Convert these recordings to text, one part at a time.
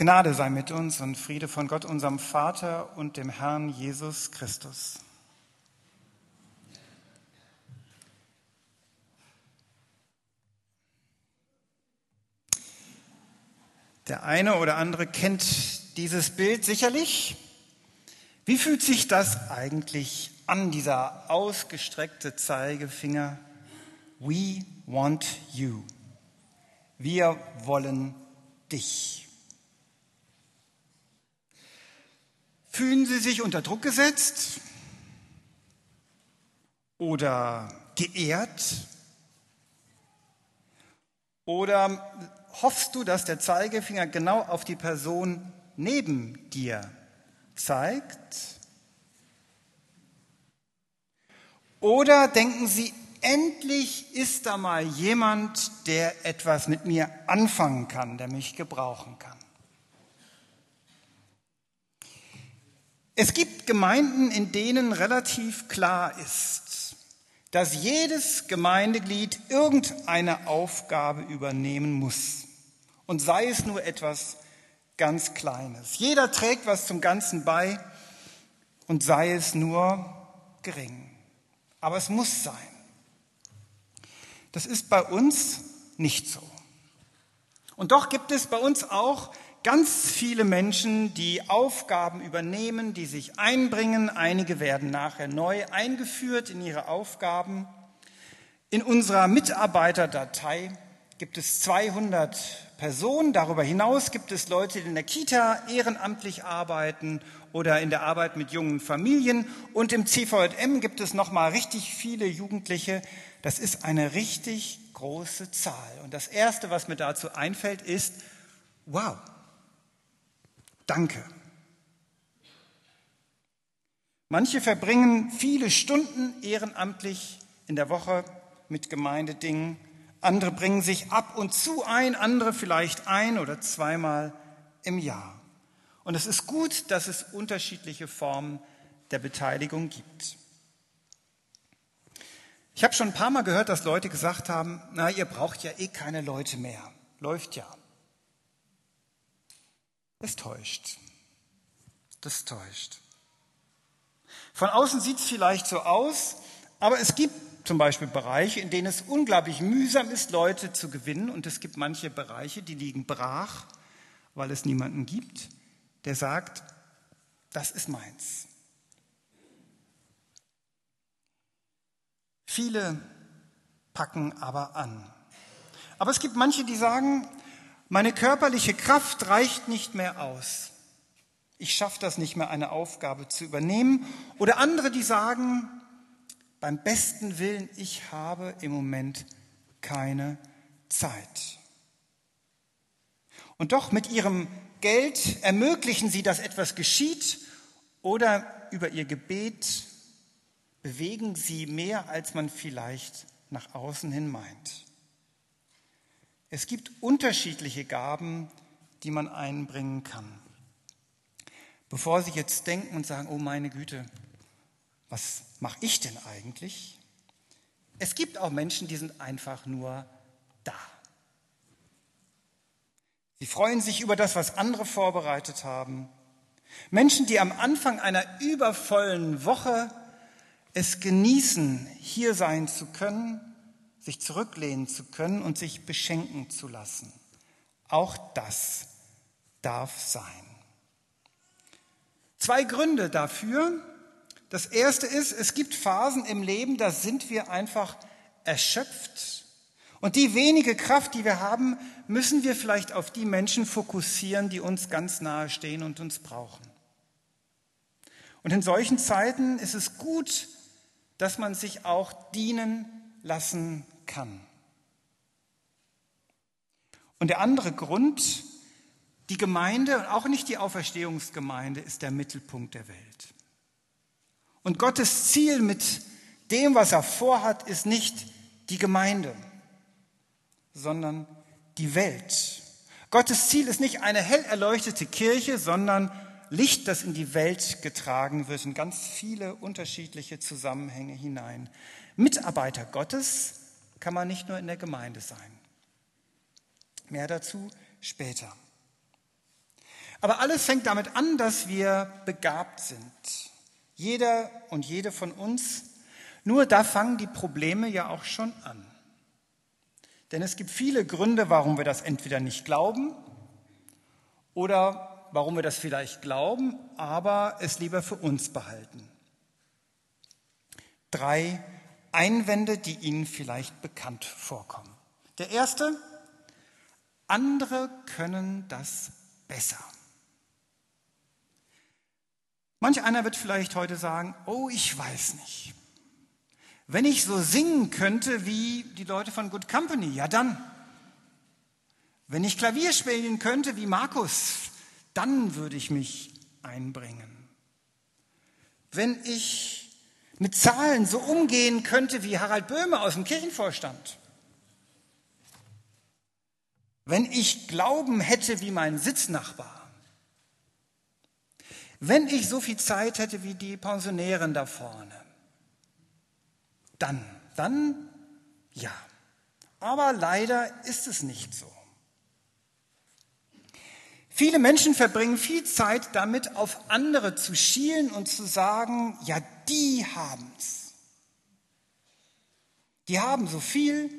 Gnade sei mit uns und Friede von Gott, unserem Vater und dem Herrn Jesus Christus. Der eine oder andere kennt dieses Bild sicherlich. Wie fühlt sich das eigentlich an, dieser ausgestreckte Zeigefinger? We want you. Wir wollen dich. Fühlen Sie sich unter Druck gesetzt oder geehrt? Oder hoffst du, dass der Zeigefinger genau auf die Person neben dir zeigt? Oder denken Sie, endlich ist da mal jemand, der etwas mit mir anfangen kann, der mich gebrauchen kann? Es gibt Gemeinden, in denen relativ klar ist, dass jedes Gemeindeglied irgendeine Aufgabe übernehmen muss. Und sei es nur etwas ganz Kleines. Jeder trägt was zum Ganzen bei und sei es nur gering. Aber es muss sein. Das ist bei uns nicht so. Und doch gibt es bei uns auch ganz viele Menschen, die Aufgaben übernehmen, die sich einbringen. Einige werden nachher neu eingeführt in ihre Aufgaben. In unserer Mitarbeiterdatei gibt es 200 Personen. Darüber hinaus gibt es Leute, die in der Kita ehrenamtlich arbeiten oder in der Arbeit mit jungen Familien. Und im CVM gibt es noch mal richtig viele Jugendliche. Das ist eine richtig große Zahl. Und das Erste, was mir dazu einfällt, ist, wow, Danke. Manche verbringen viele Stunden ehrenamtlich in der Woche mit Gemeindedingen. Andere bringen sich ab und zu ein, andere vielleicht ein oder zweimal im Jahr. Und es ist gut, dass es unterschiedliche Formen der Beteiligung gibt. Ich habe schon ein paar Mal gehört, dass Leute gesagt haben, na, ihr braucht ja eh keine Leute mehr. Läuft ja. Das täuscht. Das täuscht. Von außen sieht es vielleicht so aus, aber es gibt zum Beispiel Bereiche, in denen es unglaublich mühsam ist, Leute zu gewinnen. Und es gibt manche Bereiche, die liegen brach, weil es niemanden gibt, der sagt, das ist meins. Viele packen aber an. Aber es gibt manche, die sagen, meine körperliche Kraft reicht nicht mehr aus. Ich schaffe das nicht mehr, eine Aufgabe zu übernehmen. Oder andere, die sagen, beim besten Willen, ich habe im Moment keine Zeit. Und doch mit ihrem Geld ermöglichen sie, dass etwas geschieht oder über ihr Gebet bewegen sie mehr, als man vielleicht nach außen hin meint. Es gibt unterschiedliche Gaben, die man einbringen kann. Bevor Sie jetzt denken und sagen, oh meine Güte, was mache ich denn eigentlich? Es gibt auch Menschen, die sind einfach nur da. Sie freuen sich über das, was andere vorbereitet haben. Menschen, die am Anfang einer übervollen Woche es genießen, hier sein zu können sich zurücklehnen zu können und sich beschenken zu lassen. Auch das darf sein. Zwei Gründe dafür. Das erste ist, es gibt Phasen im Leben, da sind wir einfach erschöpft. Und die wenige Kraft, die wir haben, müssen wir vielleicht auf die Menschen fokussieren, die uns ganz nahe stehen und uns brauchen. Und in solchen Zeiten ist es gut, dass man sich auch dienen lassen kann. Und der andere Grund, die Gemeinde und auch nicht die Auferstehungsgemeinde ist der Mittelpunkt der Welt. Und Gottes Ziel mit dem, was er vorhat, ist nicht die Gemeinde, sondern die Welt. Gottes Ziel ist nicht eine hell erleuchtete Kirche, sondern Licht, das in die Welt getragen wird, in ganz viele unterschiedliche Zusammenhänge hinein. Mitarbeiter Gottes kann man nicht nur in der Gemeinde sein. Mehr dazu später. Aber alles fängt damit an, dass wir begabt sind. Jeder und jede von uns. Nur da fangen die Probleme ja auch schon an. Denn es gibt viele Gründe, warum wir das entweder nicht glauben oder warum wir das vielleicht glauben, aber es lieber für uns behalten. Drei Einwände, die Ihnen vielleicht bekannt vorkommen. Der erste, andere können das besser. Manch einer wird vielleicht heute sagen, oh, ich weiß nicht. Wenn ich so singen könnte wie die Leute von Good Company, ja dann. Wenn ich Klavier spielen könnte wie Markus, dann würde ich mich einbringen. Wenn ich mit Zahlen so umgehen könnte wie Harald Böhme aus dem Kirchenvorstand. Wenn ich Glauben hätte wie mein Sitznachbar. Wenn ich so viel Zeit hätte wie die Pensionären da vorne, dann, dann ja. Aber leider ist es nicht so. Viele Menschen verbringen viel Zeit damit, auf andere zu schielen und zu sagen, ja, die haben's. Die haben so viel,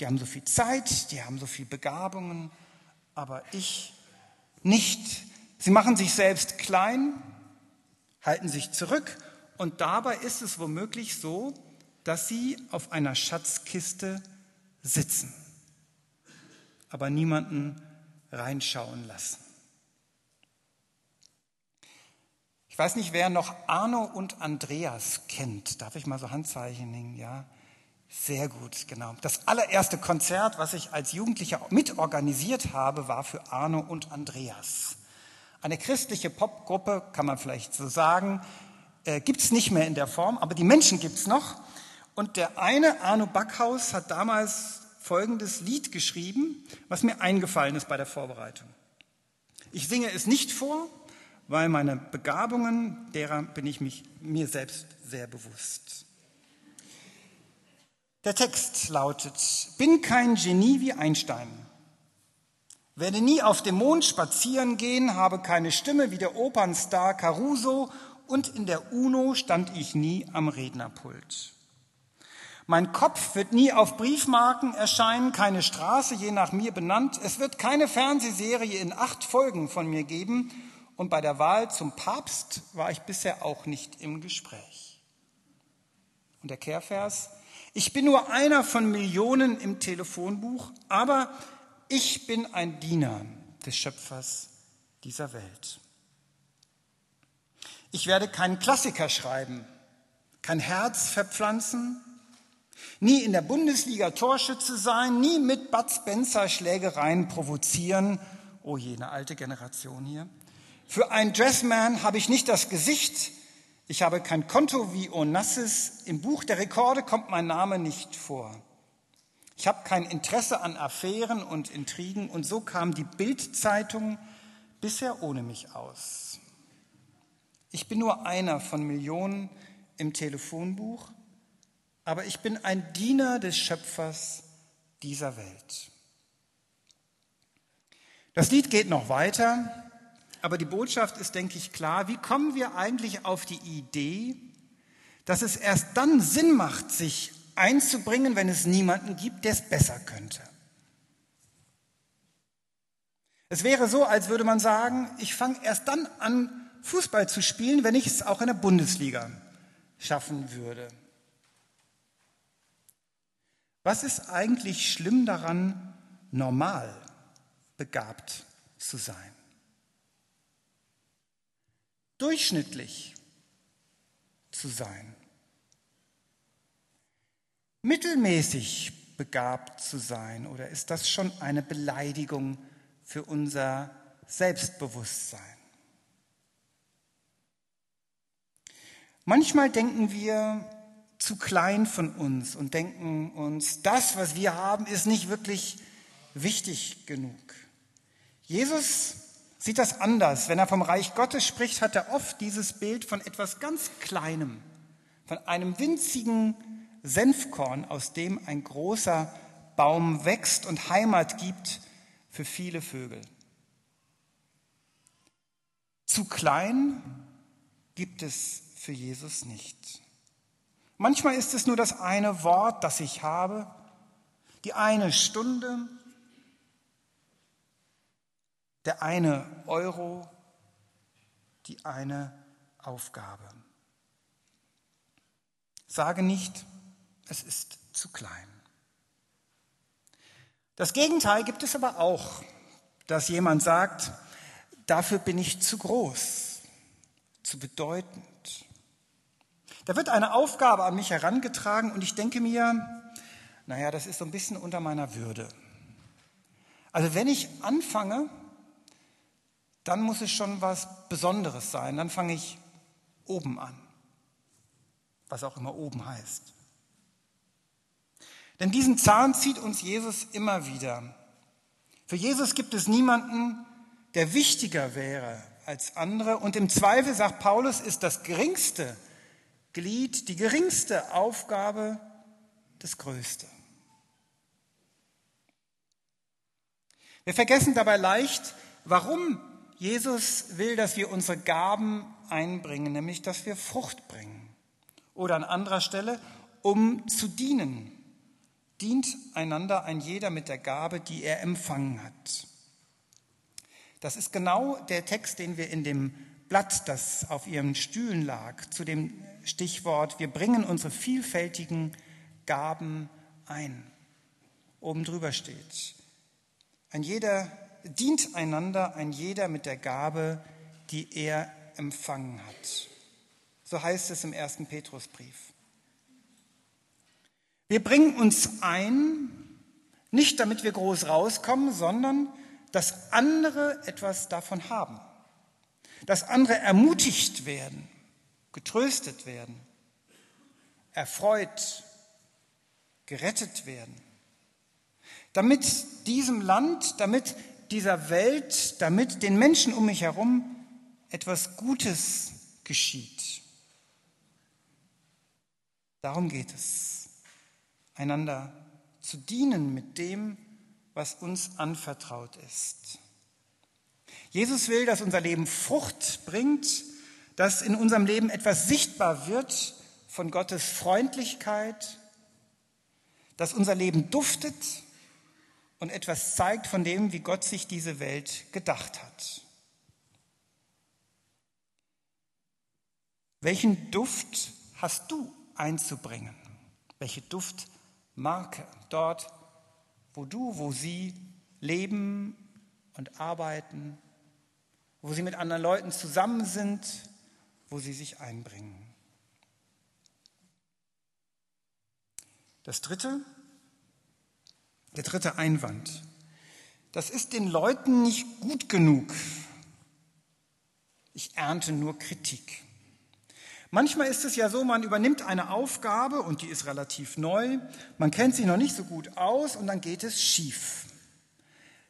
die haben so viel Zeit, die haben so viel Begabungen, aber ich nicht. Sie machen sich selbst klein, halten sich zurück und dabei ist es womöglich so, dass sie auf einer Schatzkiste sitzen, aber niemanden reinschauen lassen. Ich weiß nicht, wer noch Arno und Andreas kennt. Darf ich mal so Handzeichen hängen? Ja, sehr gut, genau. Das allererste Konzert, was ich als Jugendlicher mitorganisiert habe, war für Arno und Andreas. Eine christliche Popgruppe, kann man vielleicht so sagen, äh, gibt es nicht mehr in der Form, aber die Menschen gibt es noch. Und der eine, Arno Backhaus, hat damals folgendes Lied geschrieben, was mir eingefallen ist bei der Vorbereitung. Ich singe es nicht vor, weil meine Begabungen, derer bin ich mich, mir selbst sehr bewusst. Der Text lautet, bin kein Genie wie Einstein, werde nie auf dem Mond spazieren gehen, habe keine Stimme wie der Opernstar Caruso und in der UNO stand ich nie am Rednerpult. Mein Kopf wird nie auf Briefmarken erscheinen, keine Straße je nach mir benannt. Es wird keine Fernsehserie in acht Folgen von mir geben. Und bei der Wahl zum Papst war ich bisher auch nicht im Gespräch. Und der Kehrvers, ich bin nur einer von Millionen im Telefonbuch, aber ich bin ein Diener des Schöpfers dieser Welt. Ich werde keinen Klassiker schreiben, kein Herz verpflanzen, nie in der Bundesliga Torschütze sein, nie mit Bud Spencer Schlägereien provozieren. Oh je, eine alte Generation hier. Für einen Dressman habe ich nicht das Gesicht, ich habe kein Konto wie Onassis, im Buch der Rekorde kommt mein Name nicht vor. Ich habe kein Interesse an Affären und Intrigen und so kam die Bildzeitung bisher ohne mich aus. Ich bin nur einer von Millionen im Telefonbuch, aber ich bin ein Diener des Schöpfers dieser Welt. Das Lied geht noch weiter, aber die Botschaft ist, denke ich, klar. Wie kommen wir eigentlich auf die Idee, dass es erst dann Sinn macht, sich einzubringen, wenn es niemanden gibt, der es besser könnte. Es wäre so, als würde man sagen, ich fange erst dann an, Fußball zu spielen, wenn ich es auch in der Bundesliga schaffen würde. Was ist eigentlich schlimm daran, normal begabt zu sein? Durchschnittlich zu sein mittelmäßig begabt zu sein? Oder ist das schon eine Beleidigung für unser Selbstbewusstsein? Manchmal denken wir zu klein von uns und denken uns, das, was wir haben, ist nicht wirklich wichtig genug. Jesus sieht das anders. Wenn er vom Reich Gottes spricht, hat er oft dieses Bild von etwas ganz Kleinem, von einem winzigen Senfkorn, aus dem ein großer Baum wächst und Heimat gibt für viele Vögel. Zu klein gibt es für Jesus nicht. Manchmal ist es nur das eine Wort, das ich habe, die eine Stunde, der eine Euro, die eine Aufgabe. Sage nicht, es ist zu klein. Das Gegenteil gibt es aber auch, dass jemand sagt, dafür bin ich zu groß, zu bedeutend. Da wird eine Aufgabe an mich herangetragen und ich denke mir, naja, das ist so ein bisschen unter meiner Würde. Also wenn ich anfange, dann muss es schon was Besonderes sein. Dann fange ich oben an, was auch immer oben heißt. Denn diesen Zahn zieht uns Jesus immer wieder. Für Jesus gibt es niemanden, der wichtiger wäre als andere. Und im Zweifel, sagt Paulus, ist das geringste Glied, die geringste Aufgabe das Größte. Wir vergessen dabei leicht, warum Jesus will, dass wir unsere Gaben einbringen, nämlich dass wir Frucht bringen. Oder an anderer Stelle, um zu dienen. Dient einander ein jeder mit der Gabe, die er empfangen hat. Das ist genau der Text, den wir in dem Blatt, das auf ihren Stühlen lag, zu dem Stichwort, wir bringen unsere vielfältigen Gaben ein. Oben drüber steht, ein jeder dient einander ein jeder mit der Gabe, die er empfangen hat. So heißt es im ersten Petrusbrief. Wir bringen uns ein, nicht damit wir groß rauskommen, sondern dass andere etwas davon haben. Dass andere ermutigt werden, getröstet werden, erfreut, gerettet werden. Damit diesem Land, damit dieser Welt, damit den Menschen um mich herum etwas Gutes geschieht. Darum geht es, einander zu dienen mit dem, was uns anvertraut ist. Jesus will, dass unser Leben Frucht bringt, dass in unserem Leben etwas sichtbar wird von Gottes Freundlichkeit, dass unser Leben duftet und etwas zeigt von dem, wie Gott sich diese Welt gedacht hat. Welchen Duft hast du einzubringen? Welche Duftmarke dort, wo du, wo sie leben und arbeiten, wo sie mit anderen Leuten zusammen sind, wo sie sich einbringen? Das Dritte, der dritte Einwand. Das ist den Leuten nicht gut genug. Ich ernte nur Kritik. Manchmal ist es ja so, man übernimmt eine Aufgabe und die ist relativ neu, man kennt sich noch nicht so gut aus und dann geht es schief.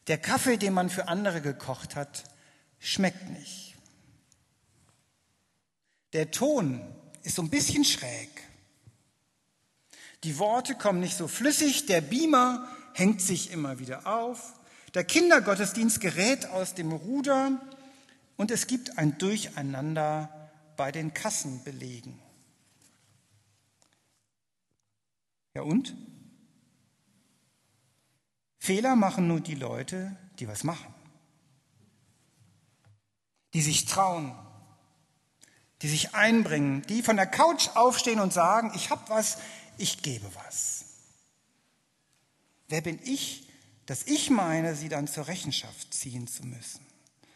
Der Kaffee, den man für andere gekocht hat, schmeckt nicht. Der Ton ist so ein bisschen schräg. Die Worte kommen nicht so flüssig, der Beamer hängt sich immer wieder auf. Der Kindergottesdienst gerät aus dem Ruder und es gibt ein Durcheinander bei den Kassenbelegen. Ja und? Fehler machen nur die Leute, die was machen, die sich trauen, die sich einbringen, die von der Couch aufstehen und sagen, ich habe was, ich gebe was. Wer bin ich, dass ich meine, sie dann zur Rechenschaft ziehen zu müssen,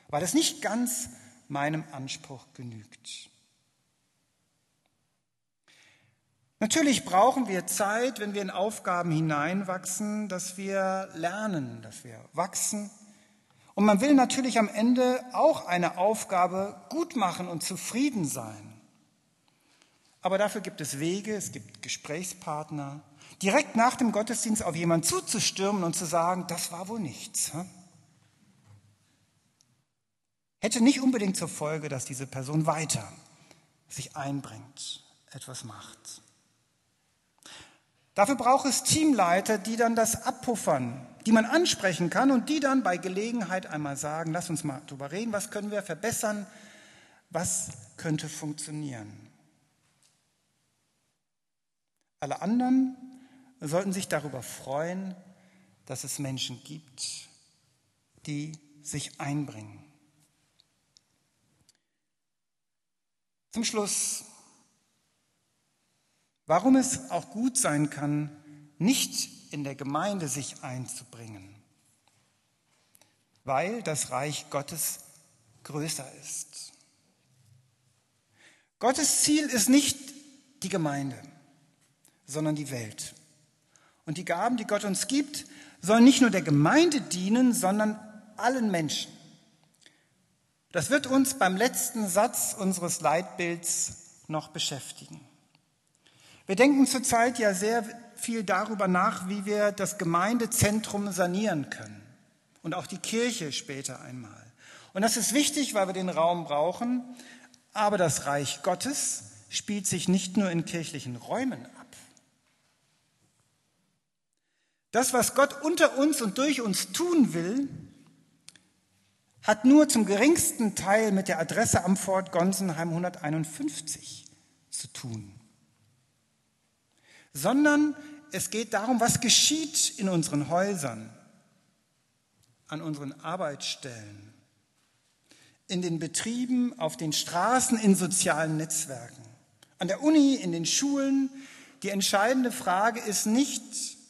weil es nicht ganz meinem Anspruch genügt. Natürlich brauchen wir Zeit, wenn wir in Aufgaben hineinwachsen, dass wir lernen, dass wir wachsen. Und man will natürlich am Ende auch eine Aufgabe gut machen und zufrieden sein. Aber dafür gibt es Wege, es gibt Gesprächspartner, direkt nach dem Gottesdienst auf jemanden zuzustürmen und zu sagen, das war wohl nichts. Hätte nicht unbedingt zur Folge, dass diese Person weiter sich einbringt, etwas macht. Dafür braucht es Teamleiter, die dann das abpuffern, die man ansprechen kann und die dann bei Gelegenheit einmal sagen, lass uns mal drüber reden, was können wir verbessern, Was könnte funktionieren? Alle anderen sollten sich darüber freuen, dass es Menschen gibt, die sich einbringen. Zum Schluss, warum es auch gut sein kann, nicht in der Gemeinde sich einzubringen, weil das Reich Gottes größer ist. Gottes Ziel ist nicht die Gemeinde, sondern die Welt. Und die Gaben, die Gott uns gibt, sollen nicht nur der Gemeinde dienen, sondern allen Menschen. Das wird uns beim letzten Satz unseres Leitbilds noch beschäftigen. Wir denken zurzeit ja sehr viel darüber nach, wie wir das Gemeindezentrum sanieren können und auch die Kirche später einmal. Und das ist wichtig, weil wir den Raum brauchen, aber das Reich Gottes spielt sich nicht nur in kirchlichen Räumen ab. Das, was Gott unter uns und durch uns tun will, hat nur zum geringsten Teil mit der Adresse am Fort Gonsenheim 151 zu tun, sondern es geht darum, was geschieht in unseren Häusern, an unseren Arbeitsstellen, in den Betrieben, auf den Straßen, in sozialen Netzwerken, an der Uni, in den Schulen. Die entscheidende Frage ist nicht,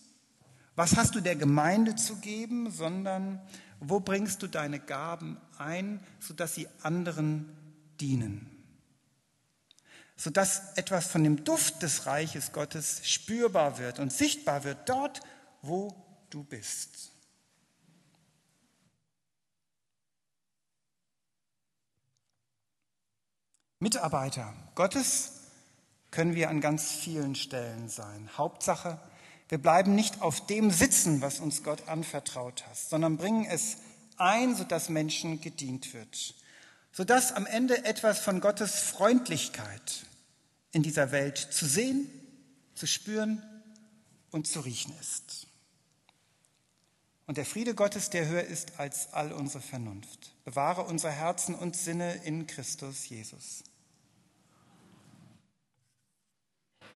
was hast du der Gemeinde zu geben, sondern wo bringst du deine Gaben ein, sodass sie anderen dienen? Sodass etwas von dem Duft des Reiches Gottes spürbar wird und sichtbar wird dort, wo du bist. Mitarbeiter Gottes können wir an ganz vielen Stellen sein. Hauptsache, wir bleiben nicht auf dem sitzen, was uns Gott anvertraut hat, sondern bringen es ein, sodass Menschen gedient wird, sodass am Ende etwas von Gottes Freundlichkeit in dieser Welt zu sehen, zu spüren und zu riechen ist. Und der Friede Gottes, der höher ist als all unsere Vernunft, bewahre unsere Herzen und Sinne in Christus Jesus.